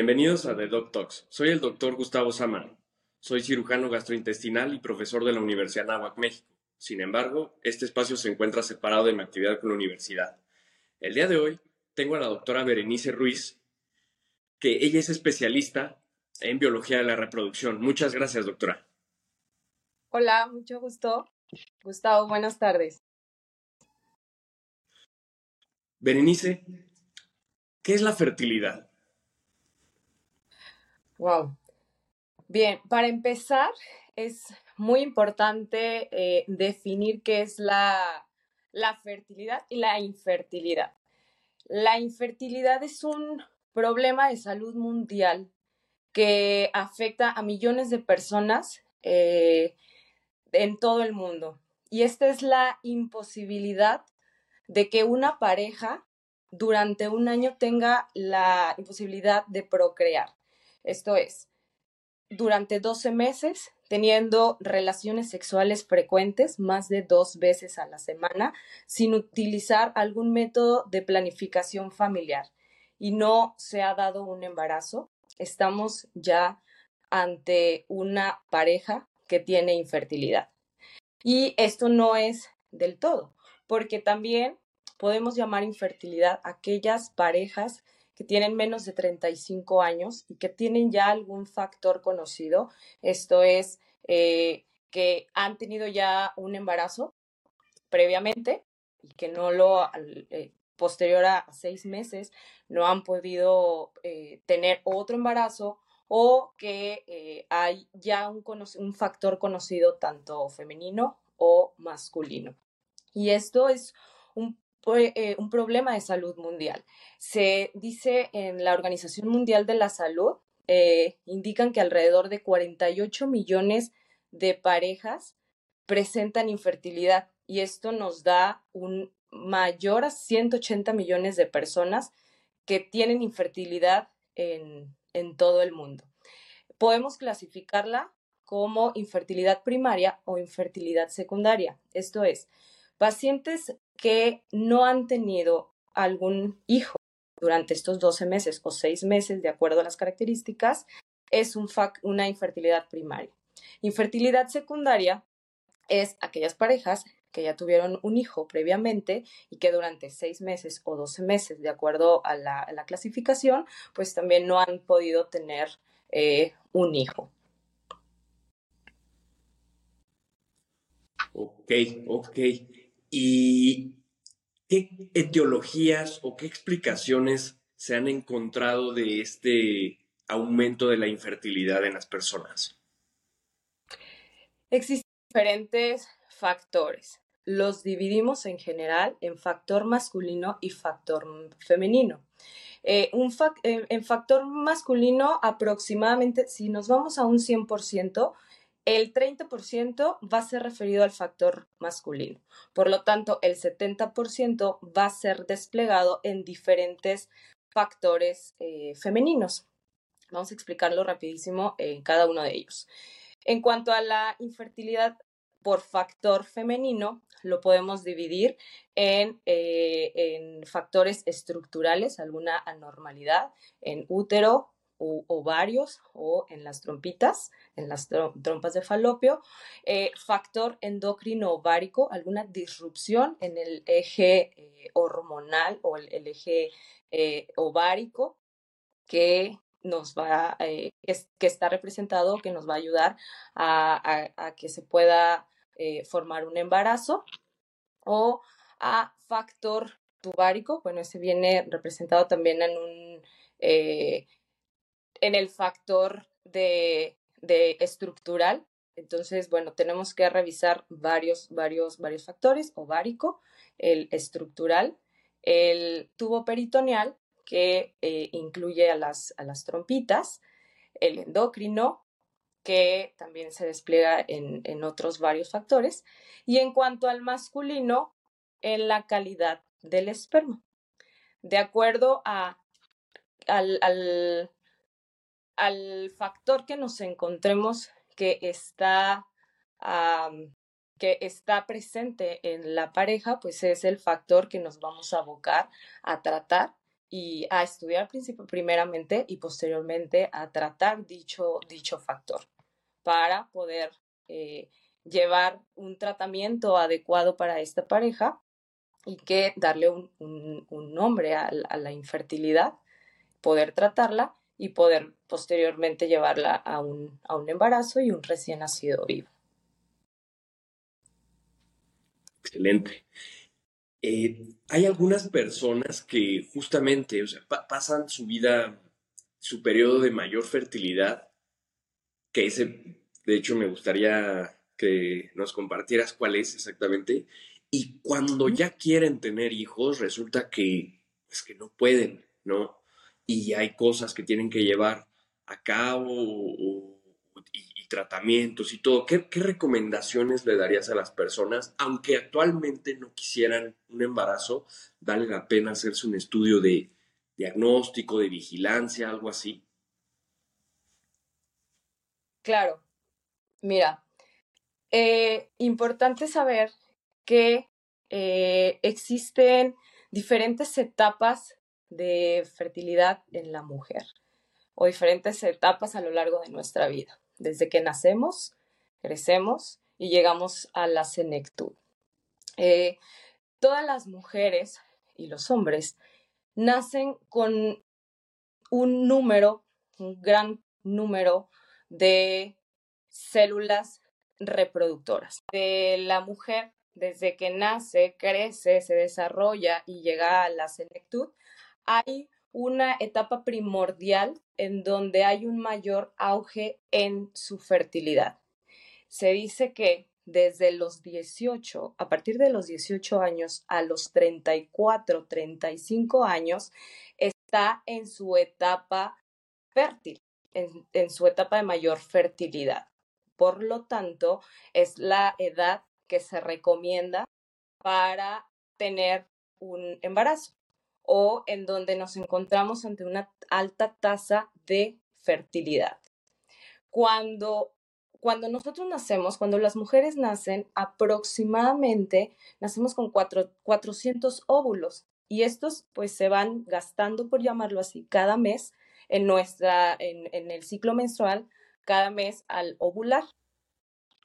Bienvenidos a The Doc Talks. Soy el doctor Gustavo Samar. Soy cirujano gastrointestinal y profesor de la Universidad Nahuac, México. Sin embargo, este espacio se encuentra separado de mi actividad con la universidad. El día de hoy tengo a la doctora Berenice Ruiz, que ella es especialista en biología de la reproducción. Muchas gracias, doctora. Hola, mucho gusto. Gustavo, buenas tardes. Berenice, ¿qué es la fertilidad? Wow. Bien, para empezar, es muy importante eh, definir qué es la, fertilidad y la infertilidad. La infertilidad es un problema de salud mundial que afecta a millones de personas eh, en todo el mundo. Y esta es la imposibilidad de que una pareja durante un año tenga la imposibilidad de procrear. Esto es, durante 12 meses, teniendo relaciones sexuales frecuentes, más de dos veces a la semana, sin utilizar algún método de planificación familiar y no se ha dado un embarazo, estamos ya ante una pareja que tiene infertilidad. Y esto no es del todo, porque también podemos llamar infertilidad aquellas parejas que tienen menos de 35 años y que tienen ya algún factor conocido. Esto es eh, que han tenido ya un embarazo previamente y que no lo, eh, posterior a seis meses, no han podido eh, tener otro embarazo o que hay ya un, un factor conocido tanto femenino o masculino. Y esto es un eh, un problema de salud mundial. Se dice en la Organización Mundial de la Salud, eh, indican que alrededor de 48 millones de parejas presentan infertilidad y esto nos da un mayor a 180 millones de personas que tienen infertilidad en, en todo el mundo. Podemos clasificarla como infertilidad primaria o infertilidad secundaria. Esto es, pacientes que no han tenido algún hijo durante estos 12 meses o 6 meses, de acuerdo a las características, es un una infertilidad primaria. Infertilidad secundaria es aquellas parejas que ya tuvieron un hijo previamente y que durante 6 meses o 12 meses, de acuerdo a la, clasificación, pues también no han podido tener eh, un hijo. Ok, ok. ¿Y qué etiologías o qué explicaciones se han encontrado de este aumento de la infertilidad en las personas? Existen diferentes factores. Los dividimos en general en factor masculino y factor femenino. Eh, un en factor masculino, aproximadamente, si nos vamos a un 100%, el 30% va a ser referido al factor masculino. Por lo tanto, el 70% va a ser desplegado en diferentes factores eh, femeninos. Vamos a explicarlo rapidísimo en cada uno de ellos. En cuanto a la infertilidad por factor femenino, lo podemos dividir en, eh, factores estructurales, alguna anormalidad en útero, ovarios o en las trompitas, en las trompas de falopio, eh, factor endocrino ovárico, alguna disrupción en el eje eh, hormonal o el, eje eh, ovárico que nos va, que está representado, que nos va a ayudar a, que se pueda formar un embarazo, o a factor tubárico, bueno, ese viene representado también en un en el factor de, estructural. Entonces, bueno, tenemos que revisar varios, varios, varios factores, ovárico, el estructural, el tubo peritoneal, que eh, incluye a las, a las trompitas, el endocrino, que también se despliega en, en, otros varios factores, y en cuanto al masculino, en la calidad del esperma. De acuerdo a, al factor que nos encontremos que está, que está presente en la pareja, pues es el factor que nos vamos a abocar a tratar y a estudiar primeramente y posteriormente a tratar dicho, dicho factor para poder eh, llevar un tratamiento adecuado para esta pareja y que darle un, nombre a, la infertilidad, poder tratarla y poder posteriormente llevarla a un, a un embarazo y un recién nacido vivo. Excelente. Eh, hay algunas personas que justamente pasan su vida, su periodo de mayor fertilidad, que ese, de hecho, me gustaría que nos compartieras cuál es exactamente. Y cuando ya quieren tener hijos, resulta que es que no pueden, ¿no? Y hay cosas que tienen que llevar a cabo y, tratamientos y todo. ¿Qué, ¿Qué, recomendaciones le darías a las personas, aunque actualmente no quisieran un embarazo, vale la pena hacerse un estudio de diagnóstico, de vigilancia, algo así? Claro. Mira, eh, importante saber que eh, existen diferentes etapas de fertilidad en la mujer o diferentes etapas a lo largo de nuestra vida, desde que nacemos, crecemos y llegamos a la senectud. Eh, todas las mujeres y los hombres nacen con un número, un gran número de células reproductoras. De la mujer, desde que nace, crece, se desarrolla y llega a la senectud, hay una etapa primordial en donde hay un mayor auge en su fertilidad. Se dice que desde los 18, a partir de los 18 años a los 34, 35 años, está en su etapa fértil, en su etapa de mayor fertilidad. Por lo tanto, es la edad que se recomienda para tener un embarazo o en donde nos encontramos ante una alta tasa de fertilidad. Cuando, cuando nosotros nacemos, cuando las mujeres nacen, aproximadamente nacemos con 400 óvulos y estos pues se van gastando, por llamarlo así, cada mes en, nuestra, en el ciclo menstrual cada mes al ovular.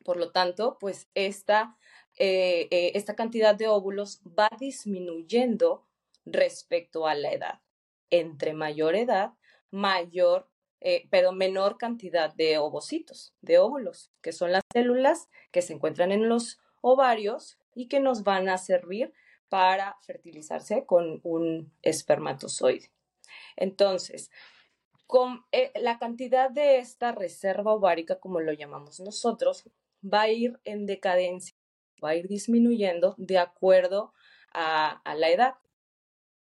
Por lo tanto, pues esta, eh, eh, esta cantidad de óvulos va disminuyendo respecto a la edad. Entre mayor edad, mayor, eh, pero menor cantidad de ovocitos, de óvulos, que son las células que se encuentran en los ovarios y que nos van a servir para fertilizarse con un espermatozoide. Entonces, con eh, la cantidad de esta reserva ovárica, como lo llamamos nosotros, va a ir en decadencia, va a ir disminuyendo de acuerdo a, la edad.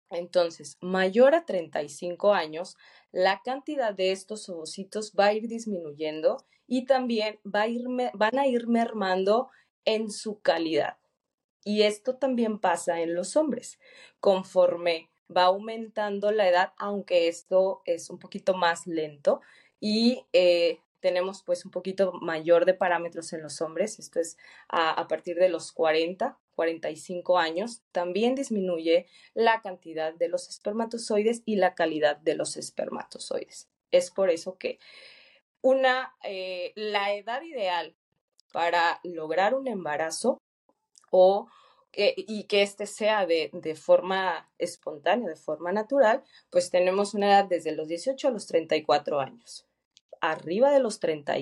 Entonces, mayor a 35 años, la cantidad de estos ovocitos va a ir disminuyendo y también va a ir, van a ir mermando en su calidad. Y esto también pasa en los hombres. Conforme va aumentando la edad, aunque esto es un poquito más lento y eh, tenemos pues un poquito mayor de parámetros en los hombres, esto es a, partir de los 40, 45 años, también disminuye la cantidad de los espermatozoides y la calidad de los espermatozoides. Es por eso que una, eh, la edad ideal para lograr un embarazo o y que este sea de, de, forma espontánea, de forma natural, pues tenemos una edad desde los 18 a los 34 años. Arriba de los 30,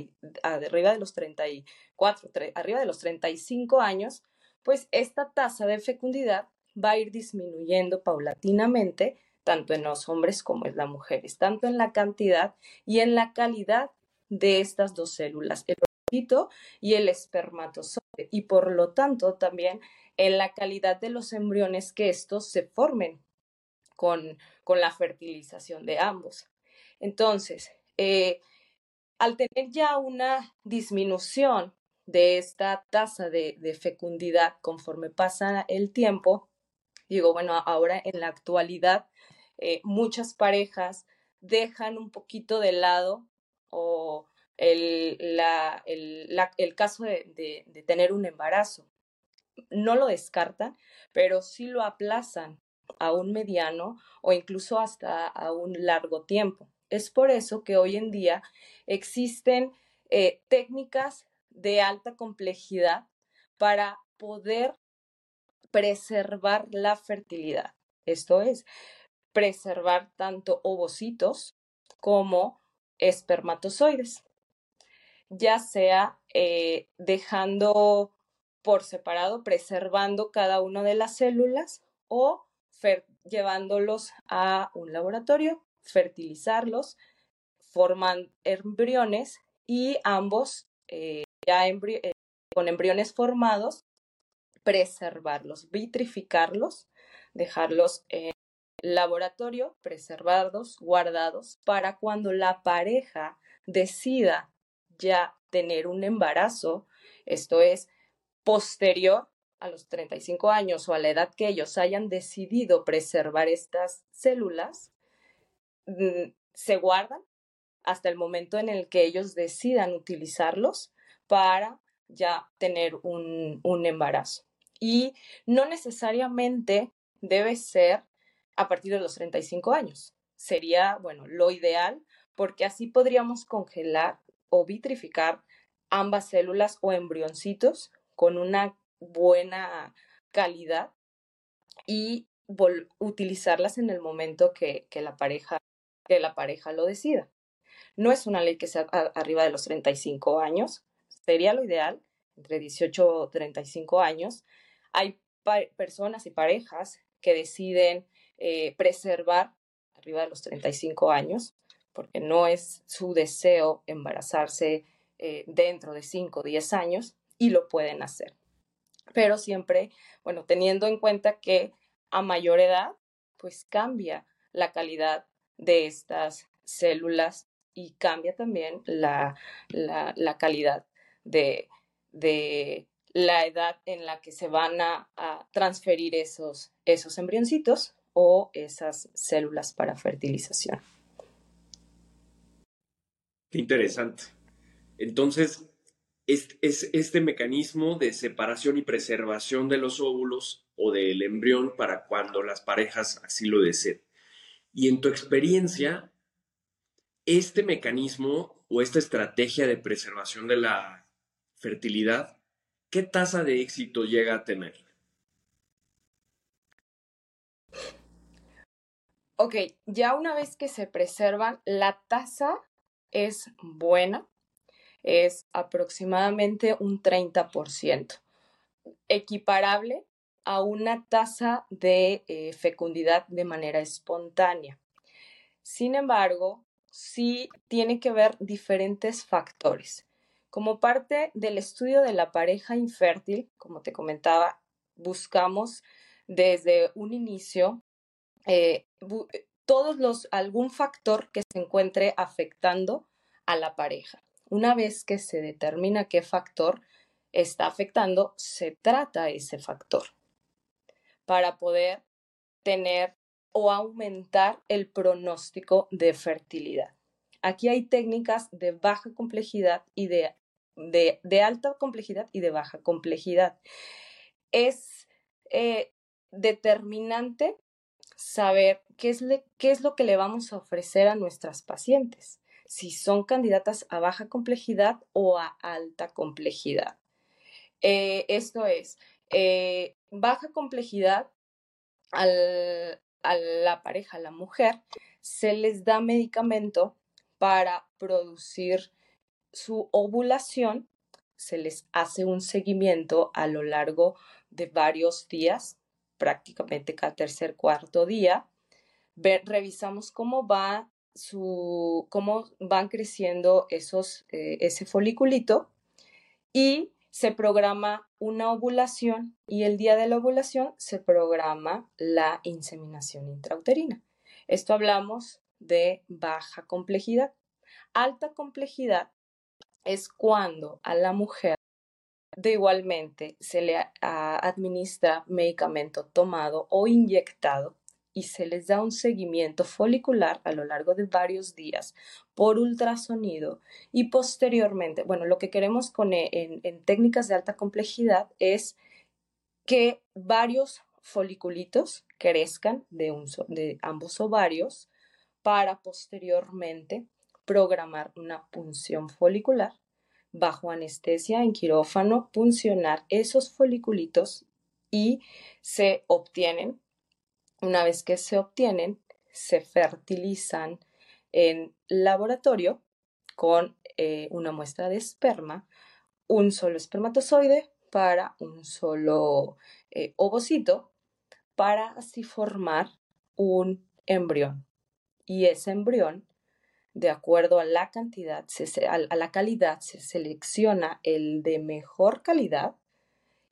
arriba de los 34, arriba de los 35 años, pues esta tasa de fecundidad va a ir disminuyendo paulatinamente, tanto en los hombres como en las mujeres, tanto en la cantidad y en la calidad de estas dos células, el ovocito y el espermatozoide, y por lo tanto también en la calidad de los embriones que estos se formen con, con la fertilización de ambos. Entonces, eh, al tener ya una disminución de esta tasa de, fecundidad conforme pasa el tiempo, digo, bueno, ahora en la actualidad eh, muchas parejas dejan un poquito de lado o el, el, caso de, tener un embarazo no lo descartan, pero sí lo aplazan a un mediano o incluso hasta a un largo tiempo. Es por eso que hoy en día existen eh, técnicas de alta complejidad para poder preservar la fertilidad. Esto es, preservar tanto ovocitos como espermatozoides, ya sea eh, dejando por separado, preservando cada una de las células o llevándolos a un laboratorio, fertilizarlos, forman embriones y ambos eh, ya eh, con embriones formados, preservarlos, vitrificarlos, dejarlos en laboratorio, preservados, guardados, para cuando la pareja decida ya tener un embarazo, esto es posterior a los 35 años o a la edad que ellos hayan decidido preservar estas células, se guardan hasta el momento en el que ellos decidan utilizarlos para ya tener un, un embarazo. Y no necesariamente debe ser a partir de los 35 años. Sería, bueno, lo ideal porque así podríamos congelar o vitrificar ambas células o embrioncitos con una buena calidad y utilizarlas en el momento que, la pareja, que la pareja lo decida. No es una ley que sea arriba de los 35 años, sería lo ideal, entre 18 o 35 años. Hay personas y parejas que deciden eh, preservar arriba de los 35 años, porque no es su deseo embarazarse eh, dentro de 5 o 10 años y lo pueden hacer. Pero siempre, bueno, teniendo en cuenta que a mayor edad, pues cambia la calidad de estas células y cambia también la, la, calidad de, de, la edad en la que se van a, transferir esos, esos embrioncitos o esas células para fertilización. Qué interesante. Entonces, es, es, este mecanismo de separación y preservación de los óvulos o del embrión para cuando las parejas así lo deseen. Y en tu experiencia, este mecanismo o esta estrategia de preservación de la fertilidad, ¿qué tasa de éxito llega a tener? Ok, ya una vez que se preservan, la tasa es buena, es aproximadamente un 30%, equiparable a una tasa de eh, fecundidad de manera espontánea. Sin embargo, sí tiene que ver diferentes factores. Como parte del estudio de la pareja infértil, como te comentaba, buscamos desde un inicio eh, eh, todos los, algún factor que se encuentre afectando a la pareja. Una vez que se determina qué factor está afectando, se trata ese factor para poder tener o aumentar el pronóstico de fertilidad. Aquí hay técnicas de baja complejidad y de, de, alta complejidad y de baja complejidad. Es eh, determinante saber qué es, qué es lo que le vamos a ofrecer a nuestras pacientes, si son candidatas a baja complejidad o a alta complejidad. Eh, esto es, eh, baja complejidad al, a la pareja, a la mujer, se les da medicamento para producir su ovulación, se les hace un seguimiento a lo largo de varios días, prácticamente cada tercer, cuarto día. revisamos cómo va su, cómo van creciendo esos, eh, ese foliculito y se programa una ovulación y el día de la ovulación se programa la inseminación intrauterina. Esto hablamos de baja complejidad. Alta complejidad es cuando a la mujer de igualmente se le administra medicamento tomado o inyectado y se les da un seguimiento folicular a lo largo de varios días por ultrasonido y posteriormente, bueno, lo que queremos con, eh, en, técnicas de alta complejidad es que varios foliculitos crezcan de, un, de ambos ovarios para posteriormente programar una punción folicular bajo anestesia en quirófano, puncionar esos foliculitos y se obtienen, una vez que se obtienen, se fertilizan en laboratorio con eh, una muestra de esperma, un solo espermatozoide para un solo eh, ovocito, para así formar un embrión. Y ese embrión de acuerdo a la cantidad, a la calidad, se selecciona el de mejor calidad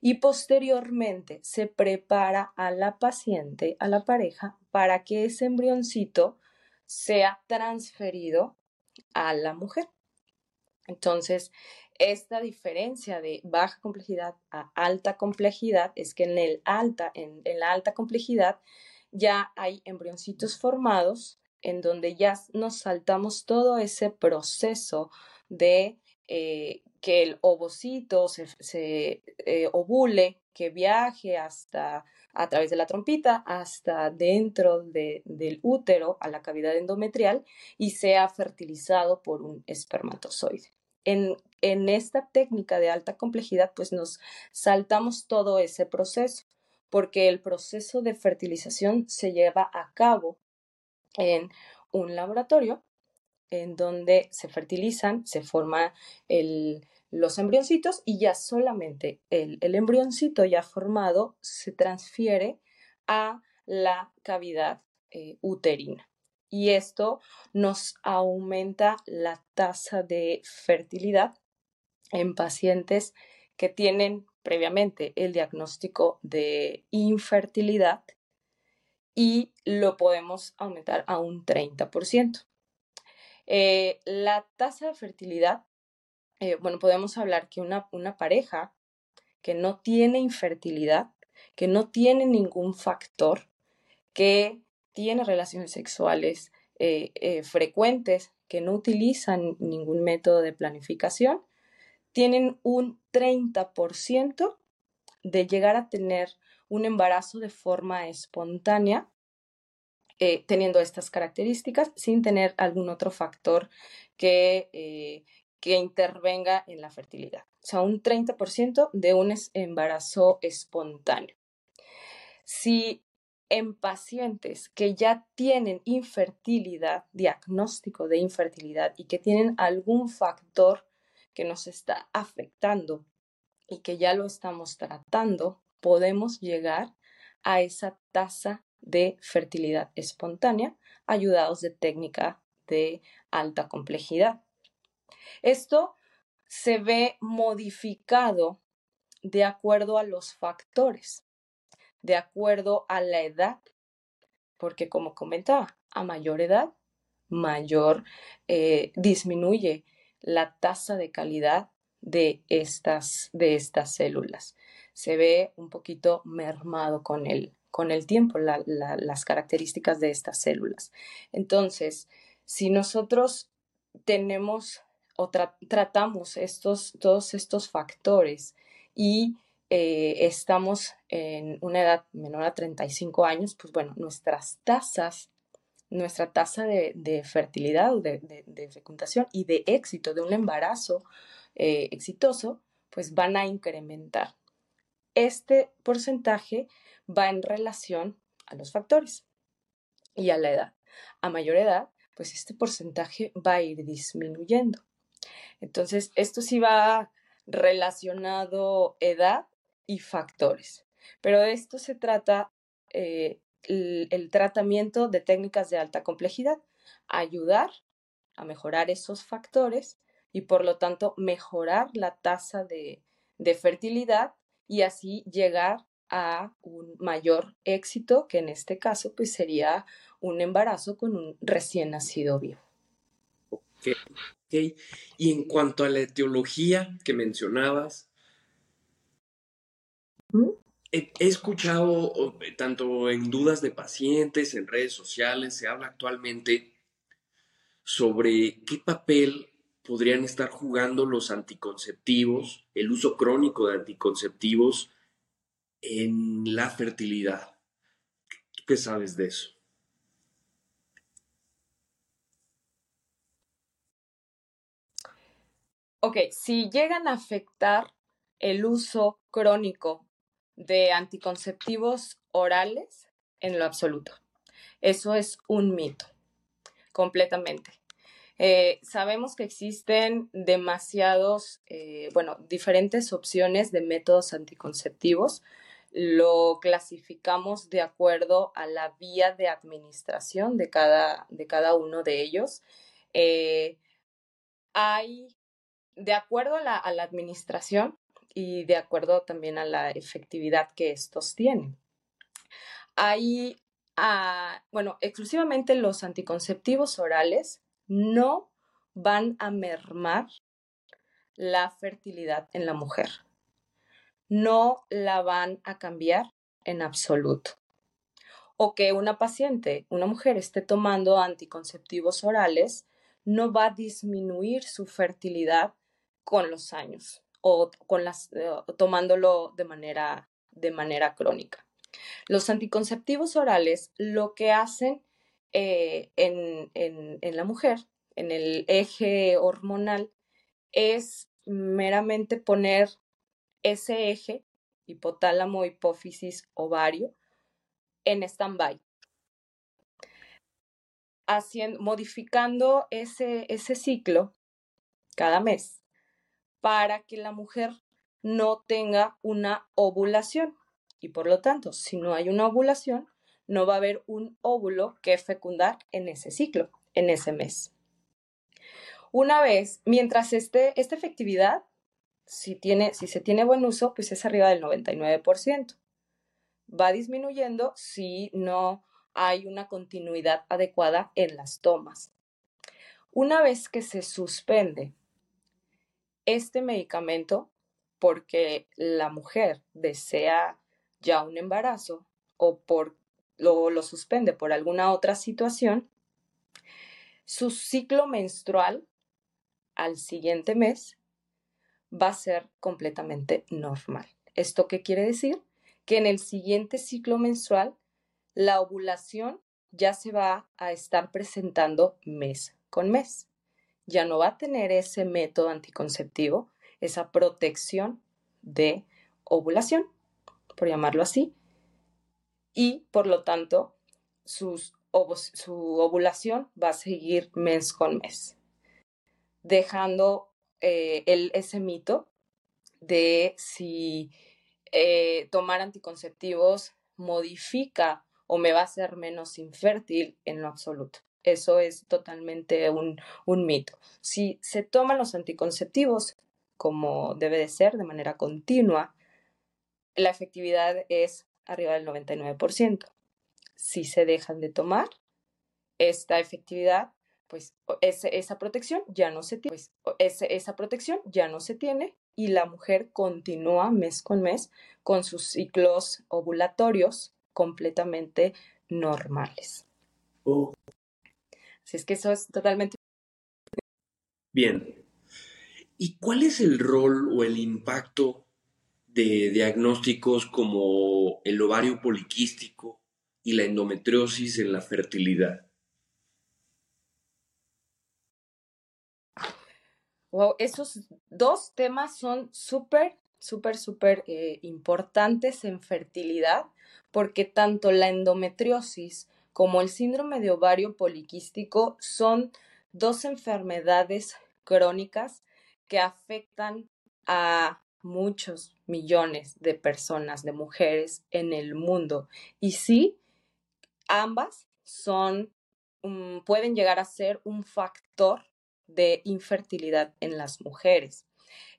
y posteriormente se prepara a la paciente, a la pareja, para que ese embrioncito sea transferido a la mujer. Entonces, esta diferencia de baja complejidad a alta complejidad es que en, el alta, en la alta complejidad ya hay embrioncitos formados en donde ya nos saltamos todo ese proceso de eh, que el ovocito se, eh, ovule, que viaje hasta a través de la trompita hasta dentro del útero a la cavidad endometrial y sea fertilizado por un espermatozoide. En, en esta técnica de alta complejidad, pues nos saltamos todo ese proceso, porque el proceso de fertilización se lleva a cabo en un laboratorio en donde se fertilizan, se forman los embrioncitos y ya solamente el, embrioncito ya formado se transfiere a la cavidad eh, uterina. Y esto nos aumenta la tasa de fertilidad en pacientes que tienen previamente el diagnóstico de infertilidad y lo podemos aumentar a un 30%. Eh, la tasa de fertilidad, eh, bueno, podemos hablar que una, una pareja que no tiene infertilidad, que no tiene ningún factor, que tiene relaciones sexuales eh, frecuentes, que no utilizan ningún método de planificación, tienen un 30% de llegar a tener un embarazo de forma espontánea, eh, teniendo estas características, sin tener algún otro factor que, eh, que intervenga en la fertilidad. O sea, un 30% de un embarazo espontáneo. Si en pacientes que ya tienen infertilidad, diagnóstico de infertilidad y que tienen algún factor que nos está afectando y que ya lo estamos tratando, podemos llegar a esa tasa de fertilidad espontánea ayudados de técnica de alta complejidad. Esto se ve modificado de acuerdo a los factores, de acuerdo a la edad, porque como comentaba, a mayor edad, mayor eh, disminuye la tasa de calidad de estas, de estas células se ve un poquito mermado con el, con el tiempo, las características de estas células. Entonces, si nosotros tenemos o tratamos estos, todos estos factores y eh, estamos en una edad menor a 35 años, pues bueno, nuestras tasas, nuestra tasa de, fertilidad, de, de, fecundación y de éxito de un embarazo eh, exitoso, pues van a incrementar este porcentaje va en relación a los factores y a la edad. A mayor edad, pues este porcentaje va a ir disminuyendo. Entonces, esto sí va relacionado edad y factores. Pero de esto se trata eh, el, tratamiento de técnicas de alta complejidad, ayudar a mejorar esos factores y por lo tanto mejorar la tasa de fertilidad y así llegar a un mayor éxito, que en este caso pues sería un embarazo con un recién nacido vivo. Okay. Y en cuanto a la etiología que mencionabas, he, escuchado tanto en dudas de pacientes, en redes sociales, se habla actualmente sobre qué papel podrían estar jugando los anticonceptivos, el uso crónico de anticonceptivos en la fertilidad. qué sabes de eso? Ok, si llegan a afectar el uso crónico de anticonceptivos orales, en lo absoluto. Eso es un mito, completamente. Eh, sabemos que existen demasiados, eh, bueno, diferentes opciones de métodos anticonceptivos. Lo clasificamos de acuerdo a la vía de administración de cada, de cada uno de ellos. Eh, hay de acuerdo a la, administración y de acuerdo también a la efectividad que estos tienen. Hay, ah, bueno, exclusivamente los anticonceptivos orales no van a mermar la fertilidad en la mujer. No la van a cambiar en absoluto. O que una paciente, una mujer, esté tomando anticonceptivos orales, no va a disminuir su fertilidad con los años o con las, eh, tomándolo de manera, de manera crónica. Los anticonceptivos orales lo que hacen eh, en, en la mujer, en el eje hormonal, es meramente poner ese eje, hipotálamo, hipófisis, ovario, en stand-by. Modificando ese, ese ciclo cada mes para que la mujer no tenga una ovulación. Y por lo tanto, si no hay una ovulación, no va a haber un óvulo que fecundar en ese ciclo, en ese mes. Una vez, mientras esté esta efectividad, si, tiene, si se tiene buen uso, pues es arriba del 99%. Va disminuyendo si no hay una continuidad adecuada en las tomas. Una vez que se suspende este medicamento porque la mujer desea ya un embarazo o por, lo, lo suspende por alguna otra situación, su ciclo menstrual al siguiente mes va a ser completamente normal. ¿Esto qué quiere decir? Que en el siguiente ciclo menstrual la ovulación ya se va a estar presentando mes con mes ya no va a tener ese método anticonceptivo, esa protección de ovulación, por llamarlo así, y por lo tanto su ovulación va a seguir mes con mes, dejando eh, el, ese mito de si eh, tomar anticonceptivos modifica o me va a hacer menos infértil en lo absoluto. Eso es totalmente un, mito. Si se toman los anticonceptivos como debe de ser, de manera continua, la efectividad es arriba del 99%. Si se dejan de tomar, esta efectividad, pues esa protección ya no se tiene, pues, esa protección ya no se tiene y la mujer continúa mes con mes con sus ciclos ovulatorios completamente normales. Oh. Si es que eso es totalmente... Bien. ¿Y cuál es el rol o el impacto de diagnósticos como el ovario poliquístico y la endometriosis en la fertilidad? Wow, esos dos temas son súper, súper, súper eh, importantes en fertilidad porque tanto la endometriosis como el síndrome de ovario poliquístico son dos enfermedades crónicas que afectan a muchos millones de personas, de mujeres en el mundo. Y sí, ambas son, pueden llegar a ser un factor de infertilidad en las mujeres.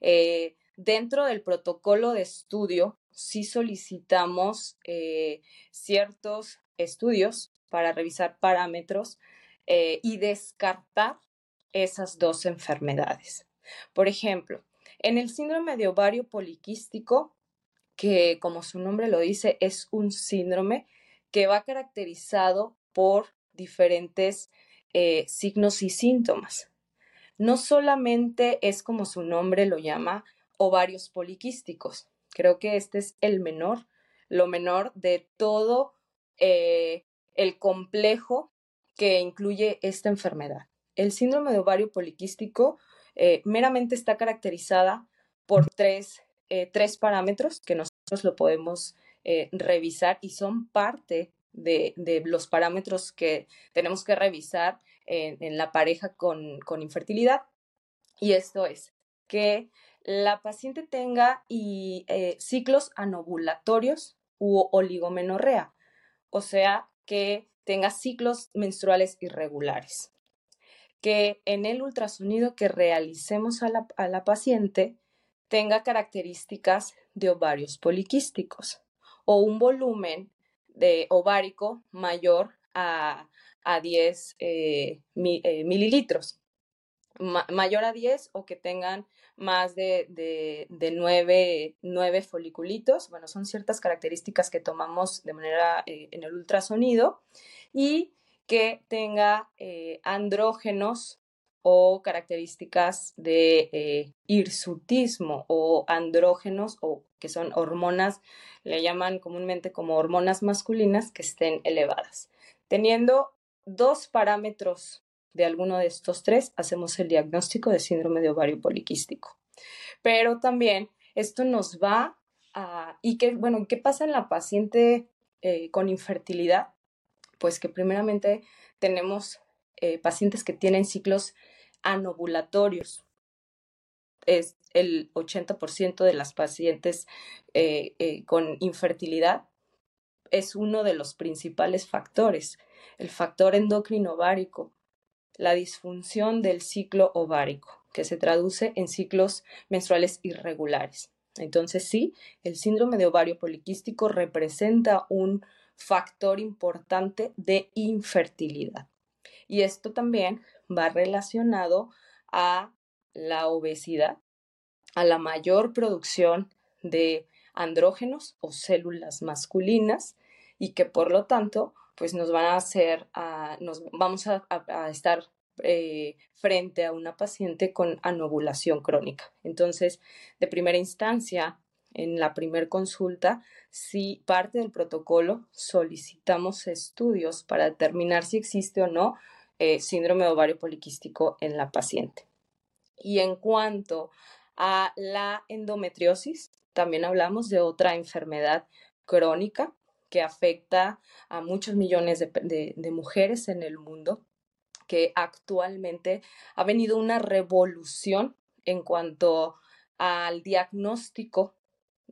Eh, dentro del protocolo de estudio, sí solicitamos eh, ciertos estudios para revisar parámetros eh, y descartar esas dos enfermedades. Por ejemplo, en el síndrome de ovario poliquístico, que como su nombre lo dice, es un síndrome que va caracterizado por diferentes signos y síntomas. No solamente es como su nombre lo llama, ovarios poliquísticos. Creo que este es el menor lo menor de todo eh, el complejo que incluye esta enfermedad. El síndrome de ovario poliquístico eh, meramente está caracterizada por tres, eh, tres, parámetros que nosotros lo podemos revisar y son parte de, de, los parámetros que tenemos que revisar en, la pareja con, con infertilidad. Y esto es que la paciente tenga eh, ciclos anovulatorios u oligomenorrea, o sea, que tenga ciclos menstruales irregulares. Que en el ultrasonido que realicemos a la, a la paciente tenga características de ovarios poliquísticos o un volumen de ovárico mayor a, a 10 eh, eh, mililitros mayor a 10 o que tengan más de, de, de 9, foliculitos. Bueno, son ciertas características que tomamos de manera eh, en el ultrasonido y que tenga andrógenos o características de eh, hirsutismo o andrógenos o que son hormonas, le llaman comúnmente como hormonas masculinas que estén elevadas. Teniendo dos parámetros de alguno de estos tres, hacemos el diagnóstico de síndrome de ovario poliquístico. Pero también esto nos va a... ¿Y qué, bueno, qué pasa en la paciente eh, con infertilidad? Pues que primeramente tenemos eh, pacientes que tienen ciclos anovulatorios. Es el 80% de las pacientes eh, con infertilidad es uno de los principales factores, el factor endocrino ovárico la disfunción del ciclo ovárico, que se traduce en ciclos menstruales irregulares. Entonces, sí, el síndrome de ovario poliquístico representa un factor importante de infertilidad. Y esto también va relacionado a la obesidad, a la mayor producción de andrógenos o células masculinas y que por lo tanto pues nos van a hacer, nos vamos a, estar eh, frente a una paciente con anovulación crónica. Entonces, de primera instancia, en la primera consulta, si parte del protocolo solicitamos estudios para determinar si existe o no eh, síndrome ovario poliquístico en la paciente. Y en cuanto a la endometriosis, también hablamos de otra enfermedad crónica que afecta a muchos millones de, mujeres en el mundo, que actualmente ha venido una revolución en cuanto al diagnóstico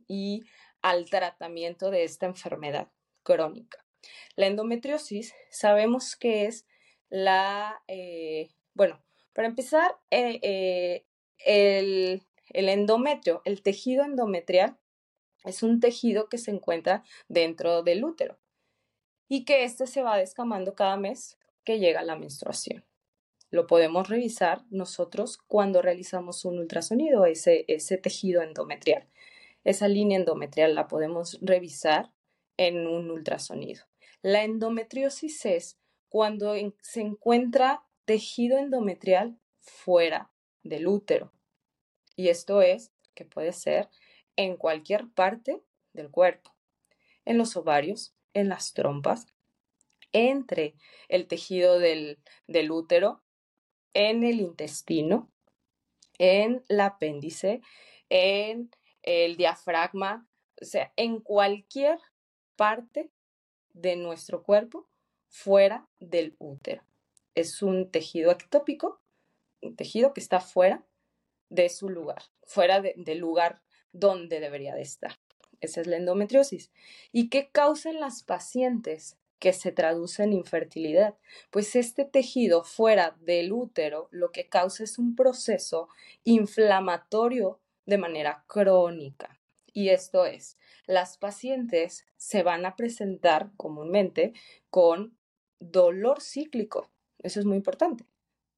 y al tratamiento de esta enfermedad crónica. La endometriosis sabemos que es la, eh, bueno, para empezar, eh, eh, el, el endometrio, el tejido endometrial es un tejido que se encuentra dentro del útero y que este se va descamando cada mes que llega la menstruación. Lo podemos revisar nosotros cuando realizamos un ultrasonido, ese, ese tejido endometrial. Esa línea endometrial la podemos revisar en un ultrasonido. La endometriosis es cuando se encuentra tejido endometrial fuera del útero. Y esto es que puede ser en cualquier parte del cuerpo, en los ovarios, en las trompas, entre el tejido del, útero, en el intestino, en el apéndice, en el diafragma, o sea, en cualquier parte de nuestro cuerpo fuera del útero. Es un tejido ectópico, un tejido que está fuera de su lugar, fuera del lugar donde debería de estar. Esa es la endometriosis. ¿Y qué causan las pacientes que se traduce en infertilidad? Pues este tejido fuera del útero lo que causa es un proceso inflamatorio de manera crónica. Y esto es, las pacientes se van a presentar comúnmente con dolor cíclico. Eso es muy importante.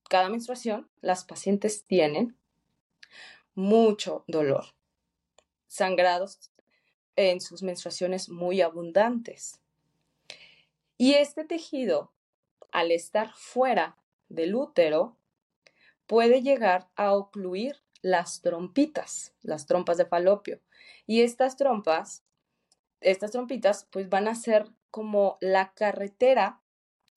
Cada menstruación, las pacientes tienen mucho dolor sangrados en sus menstruaciones muy abundantes. Y este tejido, al estar fuera del útero, puede llegar a ocluir las trompitas, las trompas de falopio. Y estas trompas estas trompitas pues van a ser como la carretera,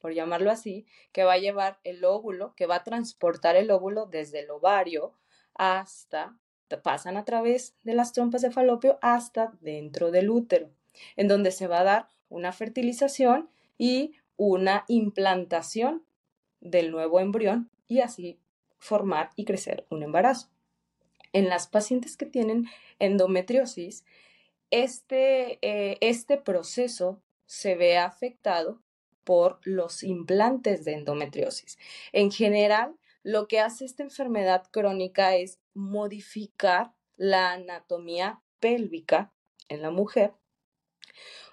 por llamarlo así, que va a llevar el óvulo, que va a transportar el óvulo desde el ovario hasta, pasan a través de las trompas de falopio hasta dentro del útero, en donde se va a dar una fertilización y una implantación del nuevo embrión y así formar y crecer un embarazo. En las pacientes que tienen endometriosis, este, eh, este proceso se ve afectado por los implantes de endometriosis. En general, lo que hace esta enfermedad crónica es modificar la anatomía pélvica en la mujer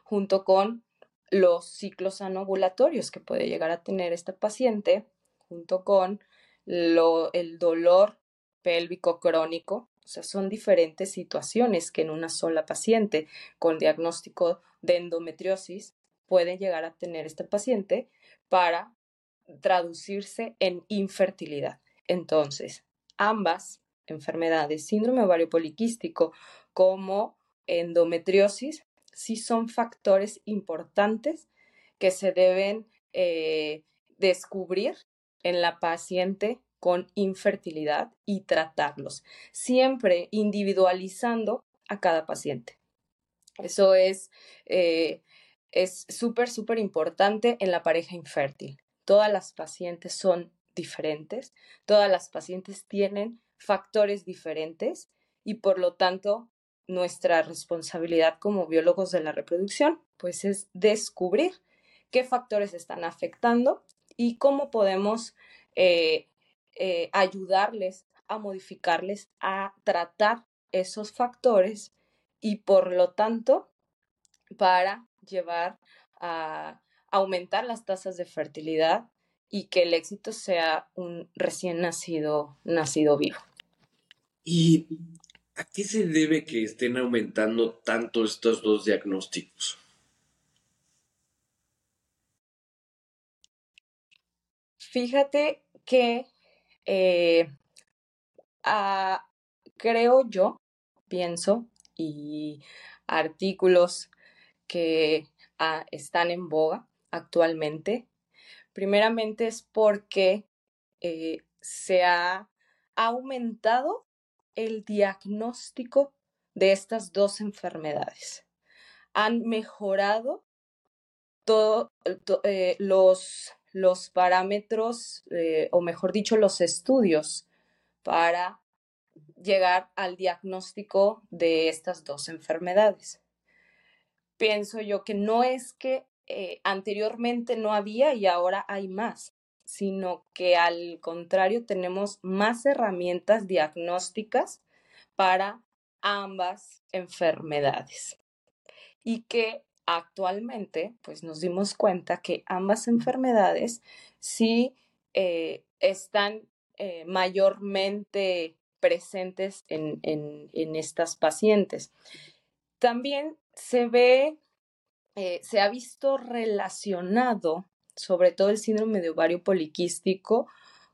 junto con los ciclos anovulatorios que puede llegar a tener esta paciente, junto con el dolor pélvico crónico. O sea, son diferentes situaciones que en una sola paciente con diagnóstico de endometriosis puede llegar a tener este paciente para traducirse en infertilidad. Entonces, ambas enfermedades, síndrome ovario poliquístico como endometriosis, sí son factores importantes que se deben eh, descubrir en la paciente con infertilidad y tratarlos, siempre individualizando a cada paciente. Eso es eh, es súper, súper importante en la pareja infértil. Todas las pacientes son diferentes, todas las pacientes tienen factores diferentes y por lo tanto nuestra responsabilidad como biólogos de la reproducción pues es descubrir qué factores están afectando y cómo podemos eh, eh, ayudarles a modificarles, a tratar esos factores y por lo tanto para llevar a aumentar las tasas de fertilidad y que el éxito sea un recién nacido, nacido vivo. ¿Y a qué se debe que estén aumentando tanto estos dos diagnósticos? Fíjate que eh, creo yo, pienso, y artículos que ah, están en boga actualmente. Primeramente es porque eh, se ha aumentado el diagnóstico de estas dos enfermedades. Han mejorado todos eh, los, los, parámetros, eh, o mejor dicho, los estudios para llegar al diagnóstico de estas dos enfermedades pienso yo que no es que eh, anteriormente no había y ahora hay más, sino que al contrario tenemos más herramientas diagnósticas para ambas enfermedades. Y que actualmente pues nos dimos cuenta que ambas enfermedades sí eh, están eh, mayormente presentes en, en estas pacientes. También se ve, eh, se ha visto relacionado, sobre todo el síndrome de ovario poliquístico,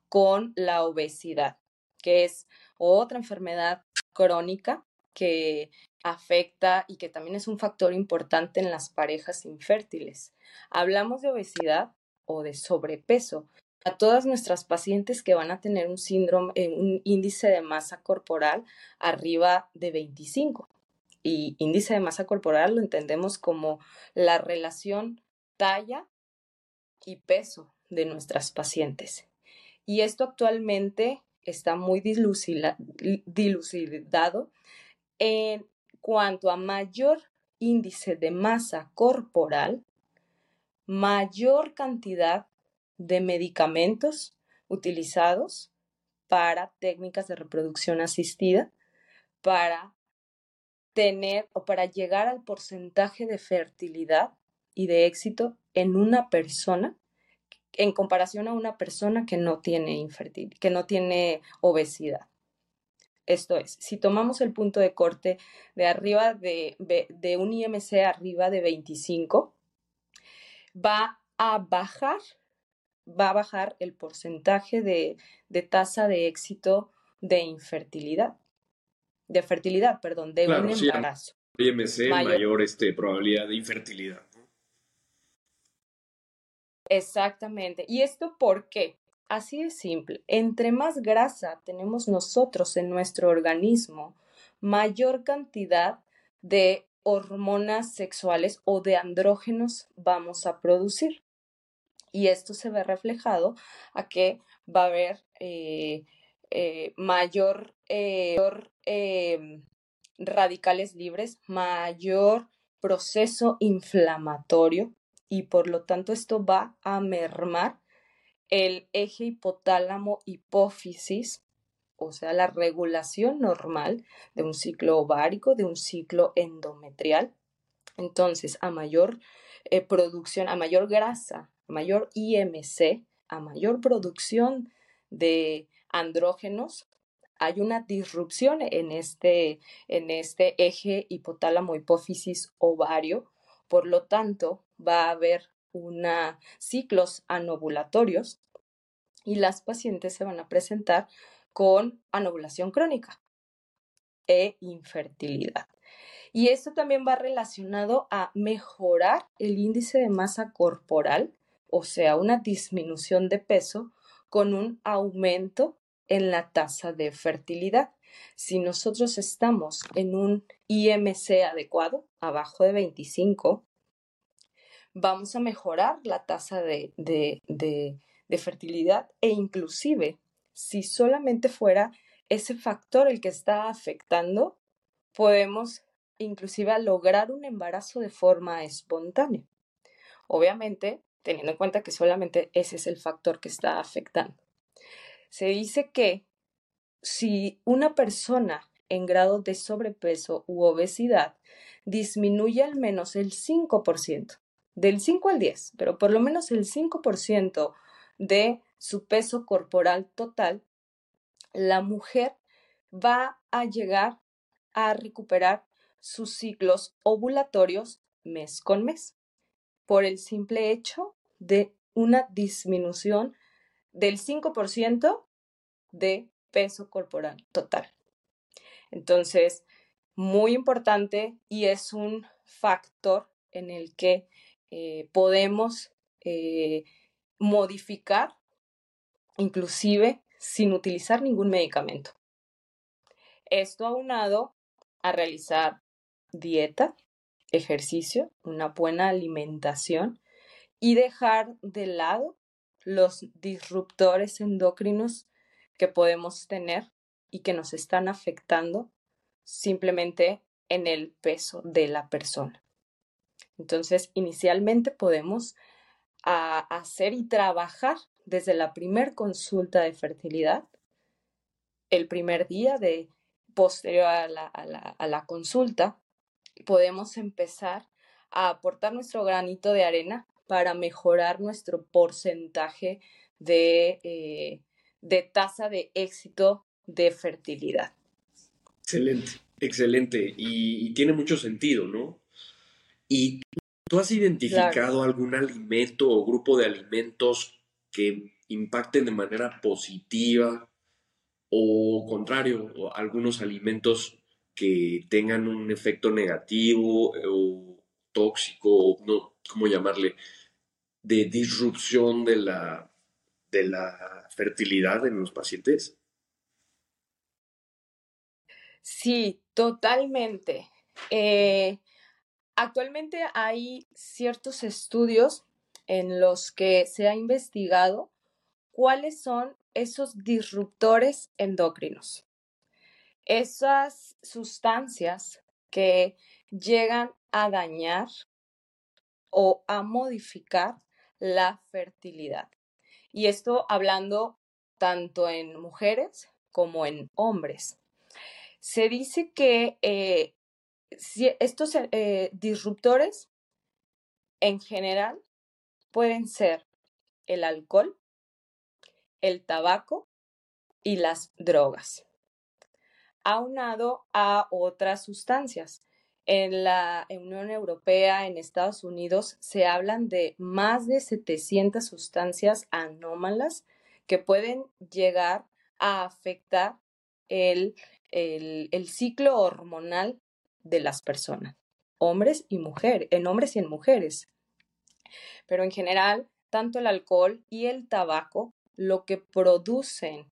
con la obesidad, que es otra enfermedad crónica que afecta y que también es un factor importante en las parejas infértiles. Hablamos de obesidad o de sobrepeso. A todas nuestras pacientes que van a tener un síndrome, eh, un índice de masa corporal arriba de 25 y índice de masa corporal lo entendemos como la relación talla y peso de nuestras pacientes. Y esto actualmente está muy dilucidado en cuanto a mayor índice de masa corporal, mayor cantidad de medicamentos utilizados para técnicas de reproducción asistida, para tener o para llegar al porcentaje de fertilidad y de éxito en una persona en comparación a una persona que no tiene infertil, que no tiene obesidad. Esto es, si tomamos el punto de corte de arriba de, de un IMC arriba de 25, va a bajar, va a bajar el porcentaje de, de tasa de éxito de infertilidad de fertilidad, perdón, de un embarazo. IMC, mayor, este, probabilidad de infertilidad. Exactamente. ¿Y esto por qué? Así de simple. Entre más grasa tenemos nosotros en nuestro organismo, mayor cantidad de hormonas sexuales o de andrógenos vamos a producir. Y esto se ve reflejado a que va a haber eh, eh, mayor, eh, em, radicales libres, mayor proceso inflamatorio y por lo tanto esto va a mermar el eje hipotálamo hipófisis, o sea, la regulación normal de un ciclo ovárico, de un ciclo endometrial. Entonces, a mayor eh, producción, a mayor grasa, a mayor IMC, a mayor producción de andrógenos, hay una disrupción en este, en este eje hipotálamo hipófisis ovario. Por lo tanto, va a haber una, ciclos anovulatorios y las pacientes se van a presentar con anovulación crónica e infertilidad. Y esto también va relacionado a mejorar el índice de masa corporal, o sea, una disminución de peso con un aumento en la tasa de fertilidad. Si nosotros estamos en un IMC adecuado, abajo de 25, vamos a mejorar la tasa de, de, fertilidad e inclusive si solamente fuera ese factor el que está afectando, podemos inclusive lograr un embarazo de forma espontánea. Obviamente, teniendo en cuenta que solamente ese es el factor que está afectando. Se dice que si una persona en grado de sobrepeso u obesidad disminuye al menos el 5% del 5 al 10, pero por lo menos el 5% de su peso corporal total, la mujer va a llegar a recuperar sus ciclos ovulatorios mes con mes por el simple hecho de una disminución del 5% de peso corporal total. Entonces, muy importante y es un factor en el que eh, podemos eh, modificar, inclusive sin utilizar ningún medicamento. Esto aunado a realizar dieta, ejercicio, una buena alimentación y dejar de lado los disruptores endocrinos que podemos tener y que nos están afectando simplemente en el peso de la persona. Entonces, inicialmente podemos ah, hacer y trabajar desde la primer consulta de fertilidad, el primer día de posterior a la, consulta, podemos empezar a aportar nuestro granito de arena para mejorar nuestro porcentaje de, eh, de tasa de éxito de fertilidad. Excelente, excelente. y, tiene mucho sentido, ¿no? ¿Y tú has identificado algún alimento o grupo de alimentos que impacten de manera positiva o contrario, o algunos alimentos que tengan un efecto negativo o tóxico, no, ¿cómo llamarle? De disrupción de la, de la fertilidad en los pacientes. Sí, totalmente. Eh, Actualmente hay ciertos estudios en los que se ha investigado cuáles son esos disruptores endocrinos, esas sustancias que llegan a dañar o a modificar la fertilidad. Y esto hablando tanto en mujeres como en hombres. Se dice que eh, estos eh, disruptores en general pueden ser el alcohol, el tabaco y las drogas, aunado a otras sustancias. En la Unión Europea, en Estados Unidos, se hablan de más de 700 sustancias anómalas que pueden llegar a afectar el, el ciclo hormonal de las personas, hombres y mujeres, en hombres y en mujeres. Pero en general, tanto el alcohol y el tabaco lo que producen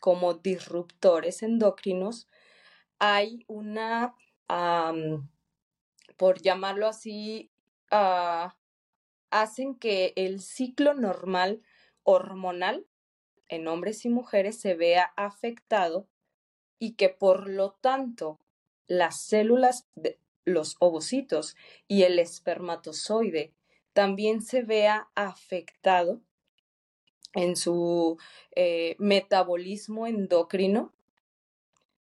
como disruptores endocrinos, hay una, por llamarlo así, ah, hacen que el ciclo normal hormonal en hombres y mujeres se vea afectado y que por lo tanto las células de los ovocitos y el espermatozoide también se vea afectado en su eh, metabolismo endocrino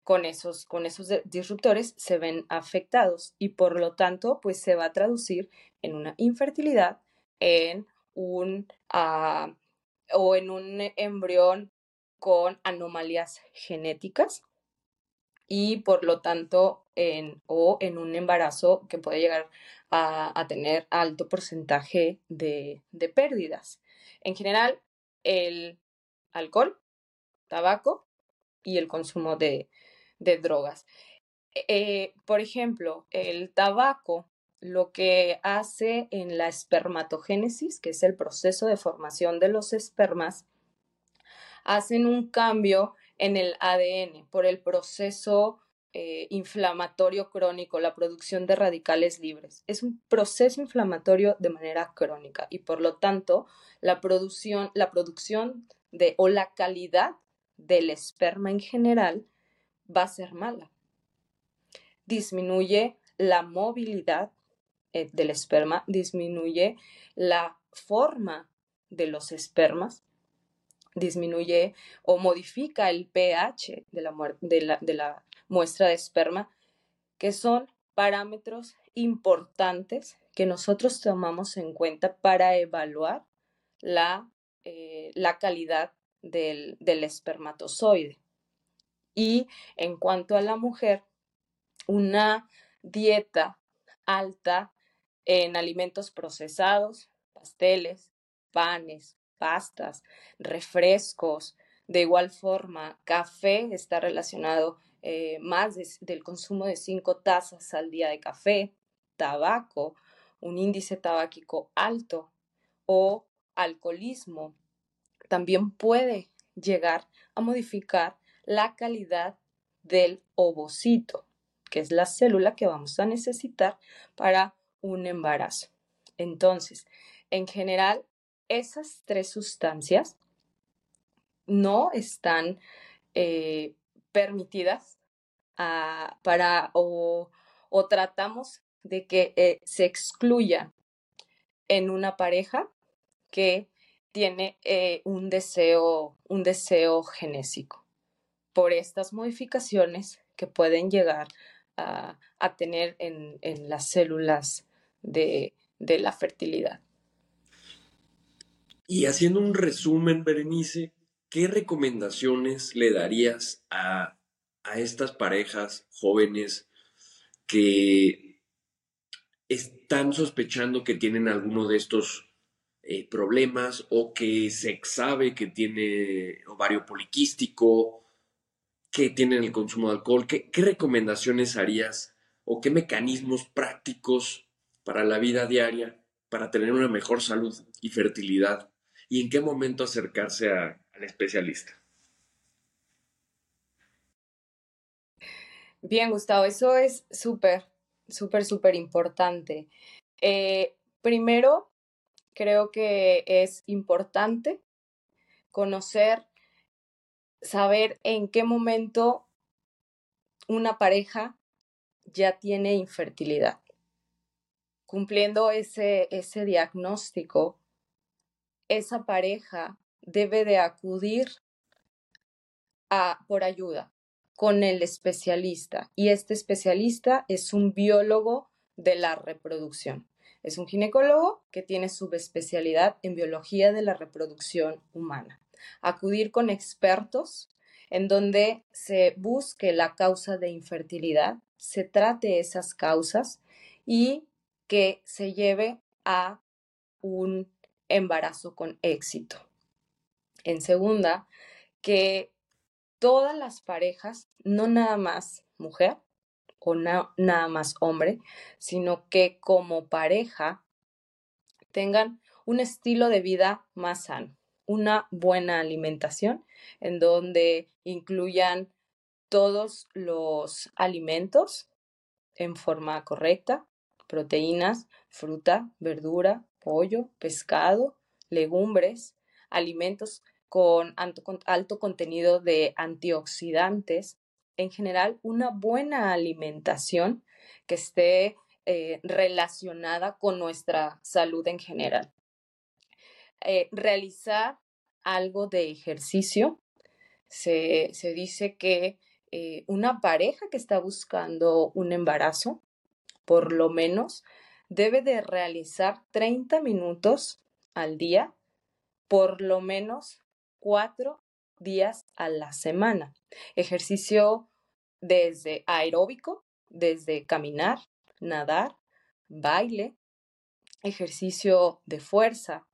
con esos, con esos disruptores se ven afectados y por lo tanto pues se va a traducir en una infertilidad, en un ah, o en un embrión con anomalías genéticas y por lo tanto en, o en un embarazo que puede llegar a, tener alto porcentaje de, pérdidas. En general, el alcohol, tabaco y el consumo de, drogas. Eh, por ejemplo, el tabaco lo que hace en la espermatogénesis, que es el proceso de formación de los espermas, hacen un cambio en el ADN por el proceso eh, inflamatorio crónico, la producción de radicales libres. Es un proceso inflamatorio de manera crónica y por lo tanto la producción, la producción de o la calidad del esperma en general va a ser mala. Disminuye la movilidad eh, del esperma, disminuye la forma de los espermas disminuye o modifica el pH de la, muestra de esperma, que son parámetros importantes que nosotros tomamos en cuenta para evaluar la, eh, la calidad del, del, espermatozoide. Y en cuanto a la mujer, una dieta alta en alimentos procesados, pasteles, panes, pastas, refrescos. De igual forma, café está relacionado eh, más del consumo de cinco tazas al día de café, tabaco, un índice tabáquico alto o alcoholismo también puede llegar a modificar la calidad del ovocito, que es la célula que vamos a necesitar para un embarazo. Entonces, en general, esas tres sustancias no están eh, permitidas ah, para o, tratamos de que eh, se excluya en una pareja que tiene eh, un deseo, un deseo genésico por estas modificaciones que pueden llegar a, tener en, las células de la fertilidad. Y haciendo un resumen, Berenice, ¿qué recomendaciones le darías a, estas parejas jóvenes que están sospechando que tienen alguno de estos eh, problemas o que se sabe que tiene ovario poliquístico, que tienen el consumo de alcohol? ¿Qué, recomendaciones harías o qué mecanismos prácticos para la vida diaria para tener una mejor salud y fertilidad y en qué momento acercarse al especialista. Bien, Gustavo, eso es súper, súper, súper importante. Eh, primero, creo que es importante conocer, saber en qué momento una pareja ya tiene infertilidad. Cumpliendo ese, ese diagnóstico, esa pareja debe de acudir a, por ayuda con el especialista y este especialista es un biólogo de la reproducción. Es un ginecólogo que tiene subespecialidad en biología de la reproducción humana. Acudir con expertos en donde se busque la causa de infertilidad, se trate esas causas y que se lleve a un embarazo con éxito. En segunda, que todas las parejas, no nada más mujer, o nada más hombre, sino que como pareja tengan un estilo de vida más sano, una buena alimentación en donde incluyan todos los alimentos en forma correcta, proteínas, fruta, verdura, pollo, pescado, legumbres, alimentos con alto, contenido de antioxidantes, en general una buena alimentación que esté eh, relacionada con nuestra salud en general. Eh, realizar algo de ejercicio. Se, dice que eh, una pareja que está buscando un embarazo, por lo menos, debe de realizar 30 minutos al día, por lo menos cuatro días a la semana. Ejercicio desde aeróbico, desde caminar, nadar, baile, ejercicio de fuerza.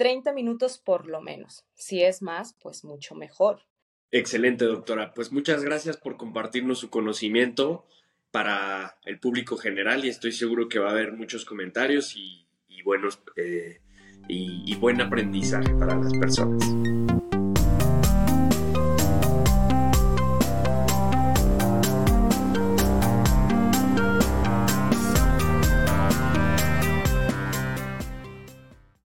30 minutos por lo menos. Si es más, pues mucho mejor. Excelente, doctora. Pues muchas gracias por compartirnos su conocimiento para el público general y estoy seguro que va a haber muchos comentarios y, buenos eh, y buen aprendizaje para las personas.